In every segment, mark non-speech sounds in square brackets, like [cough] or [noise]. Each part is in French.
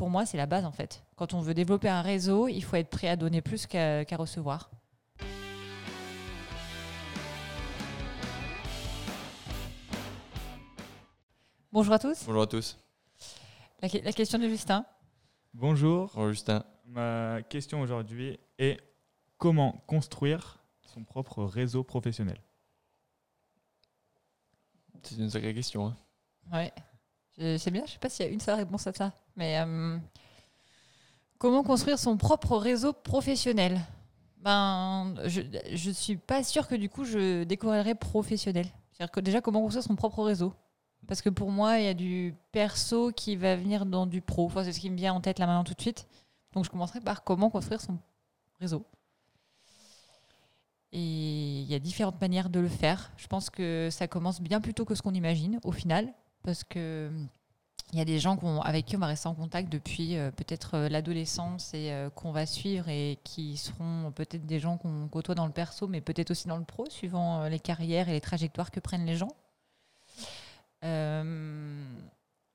pour moi, c'est la base en fait. Quand on veut développer un réseau, il faut être prêt à donner plus qu'à recevoir. Bonjour à tous. Bonjour à tous. La, la question de Justin. Bonjour. Bonjour Justin. Ma question aujourd'hui est comment construire son propre réseau professionnel? C'est une sacrée question. Hein. Ouais. C'est bien, je sais pas s'il y a une seule réponse à ça. Mais euh, comment construire son propre réseau professionnel? Ben, je ne suis pas sûre que du coup je découvrirais professionnel. C'est-à-dire que déjà, comment construire son propre réseau? Parce que pour moi, il y a du perso qui va venir dans du pro. C'est ce qui me vient en tête là maintenant tout de suite. Donc je commencerai par comment construire son réseau. Et il y a différentes manières de le faire. Je pense que ça commence bien plus tôt que ce qu'on imagine au final parce que il y a des gens avec qui on va rester en contact depuis euh, peut-être euh, l'adolescence et euh, qu'on va suivre et qui seront peut-être des gens qu'on côtoie dans le perso, mais peut-être aussi dans le pro, suivant les carrières et les trajectoires que prennent les gens.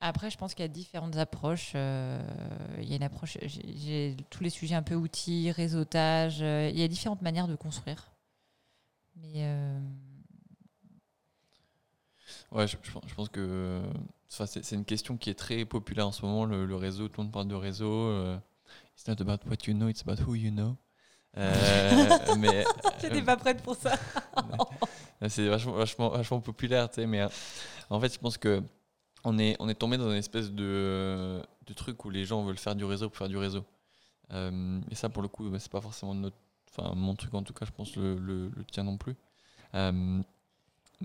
après, je pense qu'il y a différentes approches. il y a une approche, j'ai tous les sujets un peu outils, réseautage. il y a différentes manières de construire. Mais Ouais, je, je, pense que c'est une question qui est très populaire en ce moment, le, réseau. Tout le monde parle de réseau. Euh, it's not about what you know, it's about who you know. Euh, [laughs] mais J'étais pas prête pour ça. [laughs] c'est vachement, vachement, vachement, populaire, tu sais. Mais en fait, je pense que on est, on est tombé dans une espèce de, de truc où les gens veulent faire du réseau pour faire du réseau. Euh, et ça, pour le coup, bah, c'est pas forcément notre, enfin, mon truc en tout cas, je pense le, le, le tien non plus.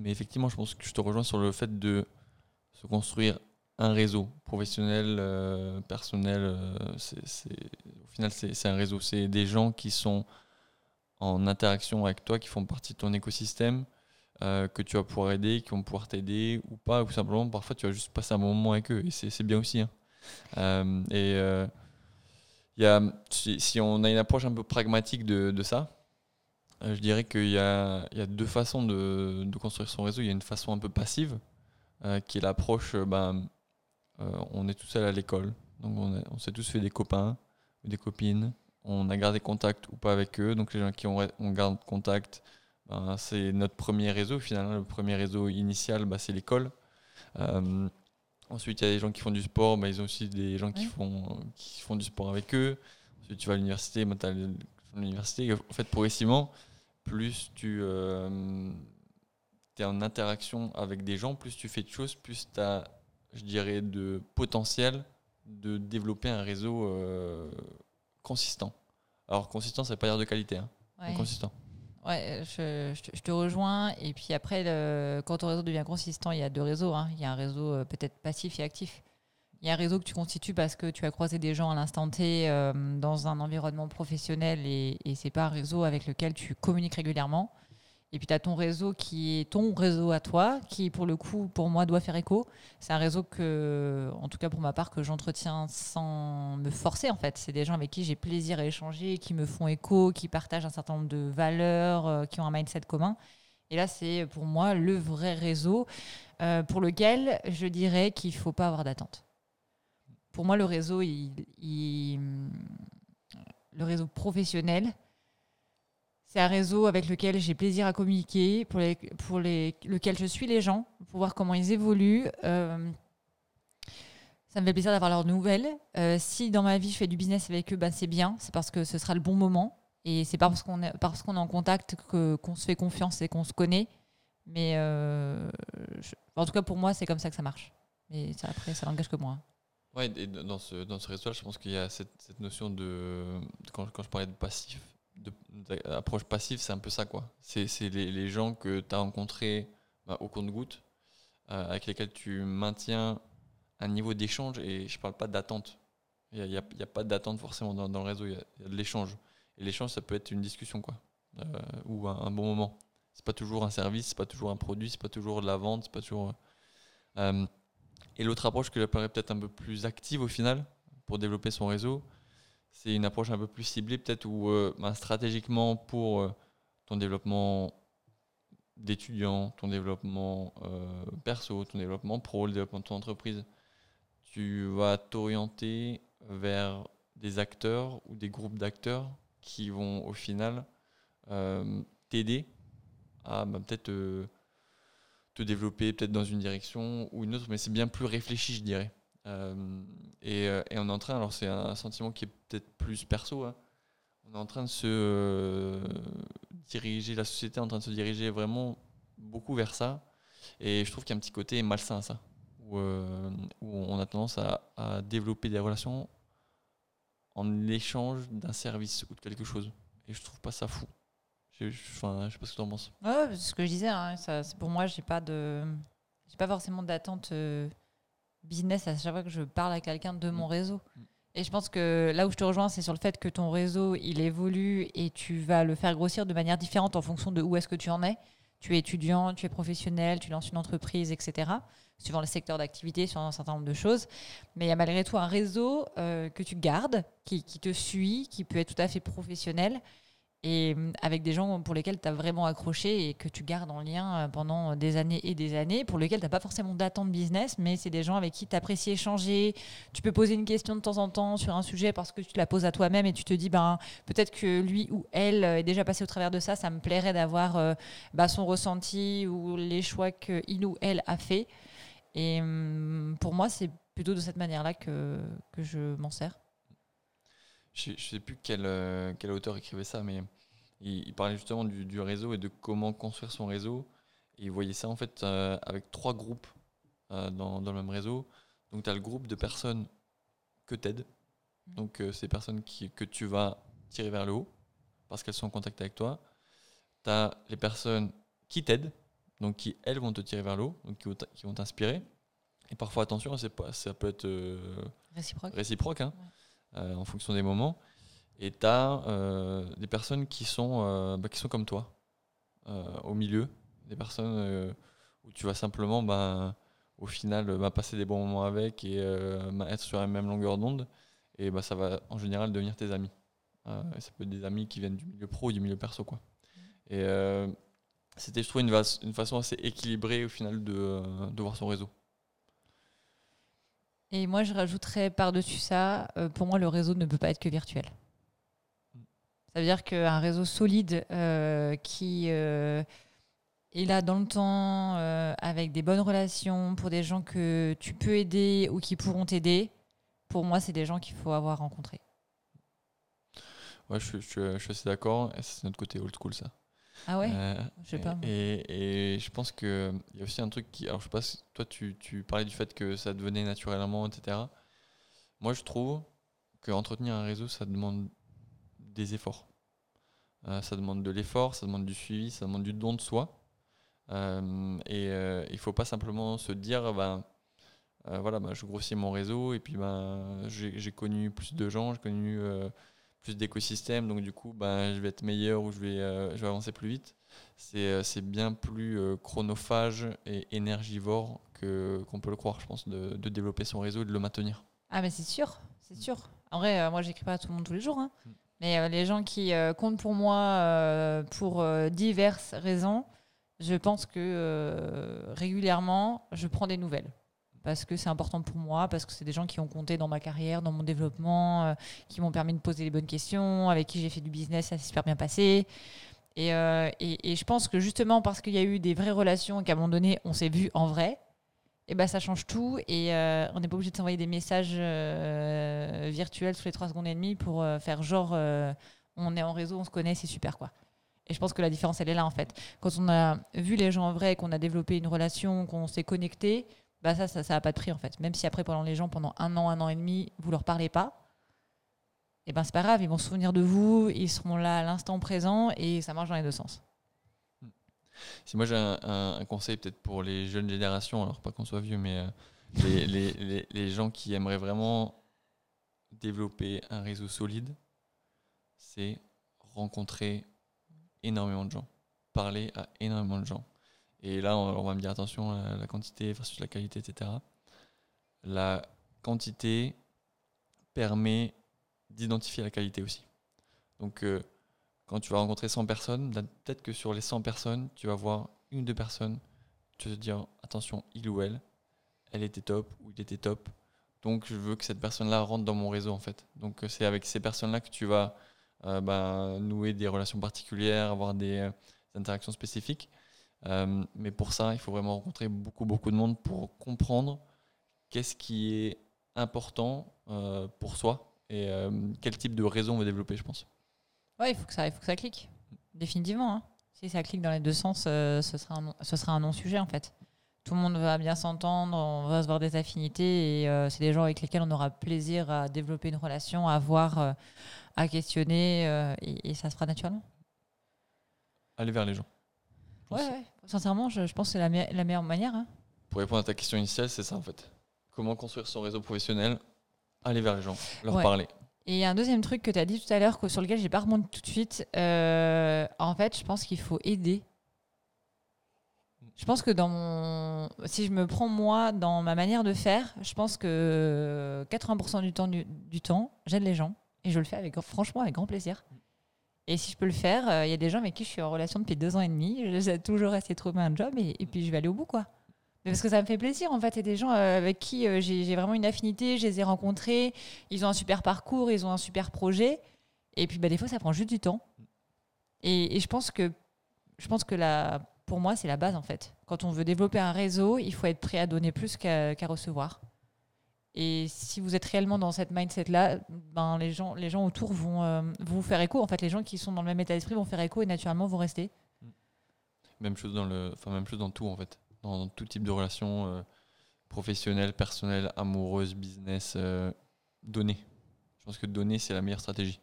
Mais effectivement, je pense que je te rejoins sur le fait de se construire un réseau professionnel, euh, personnel. Euh, au final, c'est un réseau. C'est des gens qui sont en interaction avec toi, qui font partie de ton écosystème, euh, que tu vas pouvoir aider, qui vont pouvoir t'aider ou pas, ou simplement parfois tu vas juste passer un moment avec eux et c'est bien aussi. Hein. et y a, si, on a une approche un peu pragmatique de ça, euh, je dirais qu'il y, a, deux façons de, construire son réseau. Il y a une façon un peu passive, euh, qui est l'approche, ben, on est tout seul à l'école, donc on, s'est tous fait des copains ou des copines, on a gardé contact ou pas avec eux, donc les gens qui ont, on garde contact, ben, c'est notre premier réseau finalement, le premier réseau initial, ben, c'est l'école. ensuite, il y a des gens qui font du sport, ils ont aussi des gens qui, font, qui font du sport avec eux. Ensuite, tu vas à l'université, ben, tu as l'université. En fait, progressivement, plus tu euh, es en interaction avec des gens, plus tu fais de choses, plus tu as, je dirais, de potentiel de développer un réseau euh, consistant. Alors, consistant, ça veut pas dire de qualité, hein, consistant. Ouais, je, je, te rejoins. Et puis après, le, quand ton réseau devient consistant, il y a deux réseaux. Hein. Il y a un réseau euh, peut-être passif et actif. Il y a un réseau que tu constitues parce que tu as croisé des gens à l'instant T euh, dans un environnement professionnel et, et c'est pas un réseau avec lequel tu communiques régulièrement. Et puis tu as ton réseau qui est ton réseau à toi, qui pour le coup, pour moi, doit faire écho. C'est un réseau que, en tout cas pour ma part, que j'entretiens sans me forcer en fait. C'est des gens avec qui j'ai plaisir à échanger, qui me font écho, qui partagent un certain nombre de valeurs, euh, qui ont un mindset commun. Et là, c'est pour moi le vrai réseau euh, pour lequel je dirais qu'il ne faut pas avoir d'attente pour moi, le réseau, le réseau professionnel, c'est un réseau avec lequel j'ai plaisir à communiquer, pour, lequel je suis les gens, pour voir comment ils évoluent. Euh, ça me fait plaisir d'avoir leurs nouvelles. Euh, si dans ma vie je fais du business avec eux, ben c'est bien, c'est parce que ce sera le bon moment. Et c'est parce qu'on est, parce qu'on est en contact qu'on se fait confiance et qu'on se connaît. Mais euh, en tout cas, pour moi, c'est comme ça que ça marche. Mais après, ça n'engage que moi. Ouais, et dans ce, dans ce réseau je pense qu'il y a cette, cette notion de, quand, quand, je parlais de passif, d'approche passive, c'est un peu ça, quoi. C'est les, les, gens que tu as rencontrés bah, au compte-goutte, euh, avec lesquels tu maintiens un niveau d'échange, et je parle pas d'attente. Il n'y a, a, pas d'attente forcément dans, dans, le réseau, il y, a, de l'échange. Et l'échange, ça peut être une discussion, quoi, euh, ou un, bon moment. C'est pas toujours un service, c'est pas toujours un produit, c'est pas toujours de la vente, c'est pas toujours. Euh, et l'autre approche que j'appellerais peut-être un peu plus active au final, pour développer son réseau, c'est une approche un peu plus ciblée, peut-être où euh, ben, stratégiquement pour euh, ton développement d'étudiant, ton développement euh, perso, ton développement pro, le développement de ton entreprise, tu vas t'orienter vers des acteurs ou des groupes d'acteurs qui vont au final t'aider à bah, peut-être te développer peut-être dans une direction ou une autre, mais c'est bien plus réfléchi, je dirais. Euh, et, et, on est en train, alors c'est un sentiment qui est peut-être plus perso, hein, on est en train de se diriger, la société est en train de se diriger vraiment beaucoup vers ça. Et je trouve qu'il y a un petit côté malsain à ça, où, où on a tendance à, à, développer des relations en échange d'un service ou de quelque chose. Et je trouve pas ça fou. Je, enfin, je sais pas ce que tu en penses. Ouais, ce que je disais, hein, ça, pour moi, j'ai pas de, j'ai pas forcément d'attente euh, business à chaque fois que je parle à quelqu'un de mon mm. réseau. Mm. Et je pense que là où je te rejoins, c'est sur le fait que ton réseau, il évolue et tu vas le faire grossir de manière différente en fonction de où est-ce que tu en es. Tu es étudiant, tu es professionnel, tu lances une entreprise, etc. Suivant le secteur d'activité, sur un certain nombre de choses. Mais il y a malgré tout un réseau euh, que tu gardes, qui, qui, te suit, qui peut être tout à fait professionnel et mm, avec des gens pour lesquels tu as vraiment accroché et que tu gardes en lien euh, pendant des années et des années, pour lesquels tu n'as pas forcément d'attente business, mais c'est des gens avec qui tu apprécies échanger. Tu peux poser une question de temps en temps sur un sujet parce que tu la poses à toi-même et tu te dis, ben, peut-être que lui ou elle est déjà passé au travers de ça, ça me plairait d'avoir euh, bah, son ressenti ou les choix qu'il ou elle a fait. Et mm, pour moi, c'est plutôt de cette manière-là que je m'en sers je ne sais plus quel, euh, quel, auteur écrivait ça, mais il, parlait justement du, réseau et de comment construire son réseau. Et il voyait ça en fait euh, avec trois groupes euh, dans, dans, le même réseau. Donc tu as le groupe de personnes que tu aides. Mmh. Donc ces personnes qui, que tu vas tirer vers le haut parce qu'elles sont en contact avec toi. Tu as les personnes qui t'aident, donc qui elles vont te tirer vers le haut, donc qui vont t'inspirer. Et parfois, attention, pas, ça peut être réciproque. réciproque hein. En fonction des moments. Et tu as euh, des personnes qui sont, euh, bah, qui sont comme toi, au milieu, des personnes où tu vas simplement, bah, au final, bah, passer des bons moments avec et être sur la même longueur d'onde. Et bah, ça va en général devenir tes amis. ça peut être des amis qui viennent du milieu pro ou du milieu perso. Quoi. Et c'était, je trouve, une, une, façon assez équilibrée au final de, de voir son réseau. Et moi, je rajouterais par-dessus ça, euh, pour moi, le réseau ne peut pas être que virtuel. Ça veut dire qu'un réseau solide euh, qui euh, est là dans le temps, avec des bonnes relations, pour des gens que tu peux aider ou qui pourront t'aider, pour moi, c'est des gens qu'il faut avoir rencontrés. Ouais, je, je suis assez d'accord. C'est notre côté old school, ça. Ah ouais euh, Je sais pas. Et, et, je pense qu'il y a aussi un truc qui. Alors, je sais pas toi, tu, tu, parlais du fait que ça devenait naturellement, etc. Moi, je trouve qu'entretenir un réseau, ça demande des efforts. Euh, ça demande de l'effort, ça demande du suivi, ça demande du don de soi. Euh, et il ne faut pas simplement se dire, ben, voilà, ben, je grossis mon réseau et puis ben, j'ai connu plus de gens, j'ai connu plus d'écosystèmes, donc du coup, ben, je vais être meilleur ou je vais, euh, je vais avancer plus vite. C'est, euh, bien plus euh, chronophage et énergivore qu'on peut le croire, je pense, de, de, développer son réseau et de le maintenir. Ah, mais c'est sûr, c'est sûr. En vrai, moi, j'écris pas à tout le monde tous les jours, hein. Mm. mais les gens qui comptent pour moi pour diverses raisons, je pense que régulièrement, je prends des nouvelles parce que c'est important pour moi, parce que c'est des gens qui ont compté dans ma carrière, dans mon développement, euh, qui m'ont permis de poser les bonnes questions, avec qui j'ai fait du business, ça s'est super bien passé. Et, euh, et, je pense que justement parce qu'il y a eu des vraies relations et qu'à un moment donné, on s'est vu en vrai, et ben ça change tout. Et euh, on n'est pas obligé de s'envoyer des messages virtuels tous les 3 secondes et demie pour faire genre on est en réseau, on se connaît, c'est super quoi. Et je pense que la différence, elle est là en fait. Quand on a vu les gens en vrai, qu'on a développé une relation, qu'on s'est connecté, bah ça, ça n'a pas de prix en fait. Même si après, pendant les gens, pendant un an, un an et demi, vous leur parlez pas, et eh ben c'est pas grave, ils vont se souvenir de vous, ils seront là à l'instant présent et ça marche dans les deux sens. Si moi j'ai un, conseil peut-être pour les jeunes générations, alors pas qu'on soit vieux, mais euh, [laughs] les, les, les, gens qui aimeraient vraiment développer un réseau solide, c'est rencontrer énormément de gens, parler à énormément de gens. Et là, on, va me dire attention à la quantité versus la qualité, etc. La quantité permet d'identifier la qualité aussi. Donc, euh, quand tu vas rencontrer 100 personnes, peut-être que sur les 100 personnes, tu vas voir une ou deux personnes, tu vas te dire attention, il ou elle, elle était top ou il était top. Donc, je veux que cette personne-là rentre dans mon réseau, en fait. Donc, euh, c'est avec ces personnes-là que tu vas euh, ben, nouer des relations particulières, avoir des interactions spécifiques. Euh, mais pour ça, il faut vraiment rencontrer beaucoup, beaucoup de monde pour comprendre qu'est-ce qui est important euh, pour soi et euh, quel type de réseau on veut développer, je pense. Ouais, il faut que ça, il faut que ça clique. Définitivement. hein. Si ça clique dans les deux sens, ce sera un non- ce sera un non-sujet en fait. Tout le monde va bien s'entendre, on va se voir des affinités et c'est des gens avec lesquels on aura plaisir à développer une relation, à voir, à questionner et, et ça se fera naturellement. Aller vers les gens. Ouais, ouais. Sincèrement, je, je pense que c'est la, me- la meilleure manière. hein. Pour répondre à ta question initiale, c'est ça en fait. Comment construire son réseau professionnel Aller vers les gens, leur Ouais. parler. Et il y a un deuxième truc que tu as dit tout à l'heure, sur lequel j'ai pas remonté tout de suite. Euh, en fait, je pense qu'il faut aider. Je pense que dans mon. Si je me prends moi dans ma manière de faire, je pense que 80% du temps, du, du temps j'aide les gens. Et je le fais avec, franchement avec grand plaisir. Et si je peux le faire, euh, il y a des gens avec qui je suis en relation depuis deux ans et demi. J'essaie toujours essayer de trouver un job et, puis je vais aller au bout, quoi. Parce que ça me fait plaisir, en fait. Il y a des gens euh, avec qui euh, j'ai vraiment une affinité, je les ai rencontrés, ils ont un super parcours, ils ont un super projet. Et puis, bah, des fois, ça prend juste du temps. Et, je pense que, je pense que la, pour moi, c'est la base, en fait. Quand on veut développer un réseau, il faut être prêt à donner plus qu'à recevoir. Et si vous êtes réellement dans cette mindset-là, ben, les, gens, les gens autour vont, euh, vont vous faire écho. En fait, les gens qui sont dans le même état d'esprit vont faire écho et naturellement vont rester. Même chose dans le, enfin même chose dans tout en fait, dans, dans tout type de relation euh, professionnelle, personnelle, amoureuse, business, euh, donner. Je pense que donner c'est la meilleure stratégie.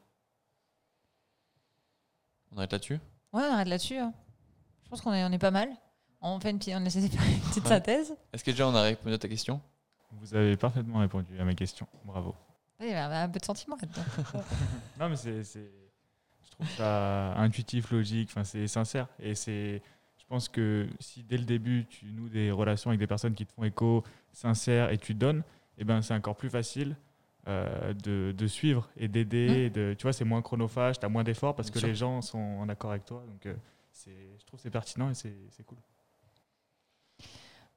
On arrête là-dessus? Ouais, on arrête là-dessus. hein. Je pense qu'on est, on est pas mal. On, fait une, on essaie de faire une petite synthèse. Est-ce que déjà on a répondu à ta question? Vous avez parfaitement répondu à ma question. Bravo. Il y a un peu de sentiment là-dedans. [laughs] Non, mais c'est, je trouve ça intuitif, logique, enfin, c'est sincère. Et c'est, je pense que si dès le début, tu noues des relations avec des personnes qui te font écho, sincères, et tu donnes, eh ben, c'est encore plus facile euh, de, de suivre et d'aider. De, tu vois, c'est moins chronophage, tu as moins d'efforts parce Bien que sûr. les gens sont en accord avec toi. Donc, euh, c'est, je trouve que c'est pertinent et c'est, c'est cool.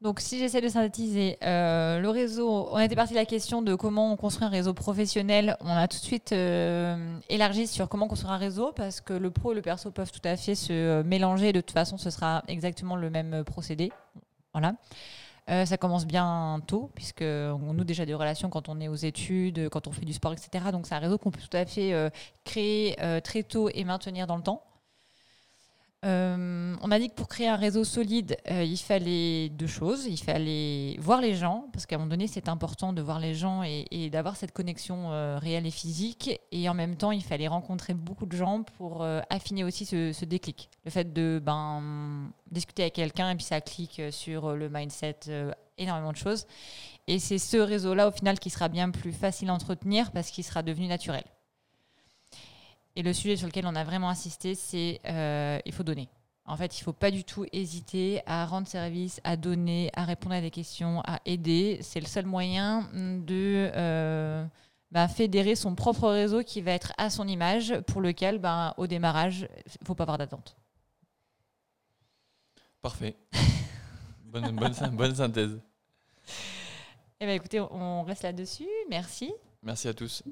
Donc, si j'essaie de synthétiser, euh, le réseau, on était parti de la question de comment on construit un réseau professionnel. On a tout de suite euh, élargi sur comment construire un réseau parce que le pro et le perso peuvent tout à fait se euh, mélanger. De toute façon, ce sera exactement le même procédé. Voilà. Ça commence bien tôt, puisque on noue déjà des relations quand on est aux études, quand on fait du sport, etc. Donc c'est un réseau qu'on peut tout à fait créer très tôt et maintenir dans le temps. Euh, on a dit que pour créer un réseau solide, euh, il fallait deux choses. Il fallait voir les gens, parce qu'à un moment donné, c'est important de voir les gens et, d'avoir cette connexion euh, réelle et physique. Et en même temps, il fallait rencontrer beaucoup de gens pour affiner aussi ce, déclic. Le fait de ben, discuter avec quelqu'un et puis ça clique sur le mindset, énormément de choses. Et c'est ce réseau-là, au final, qui sera bien plus facile à entretenir parce qu'il sera devenu naturel. Et le sujet sur lequel on a vraiment insisté, c'est euh, il faut donner. En fait, il ne faut pas du tout hésiter à rendre service, à donner, à répondre à des questions, à aider. C'est le seul moyen de euh, bah, fédérer son propre réseau qui va être à son image, pour lequel, ben, au démarrage, il ne faut pas avoir d'attente. Parfait. [laughs] bonne, bonne, syn- bonne synthèse. Eh ben, écoutez, on reste là-dessus. Merci. Merci à tous.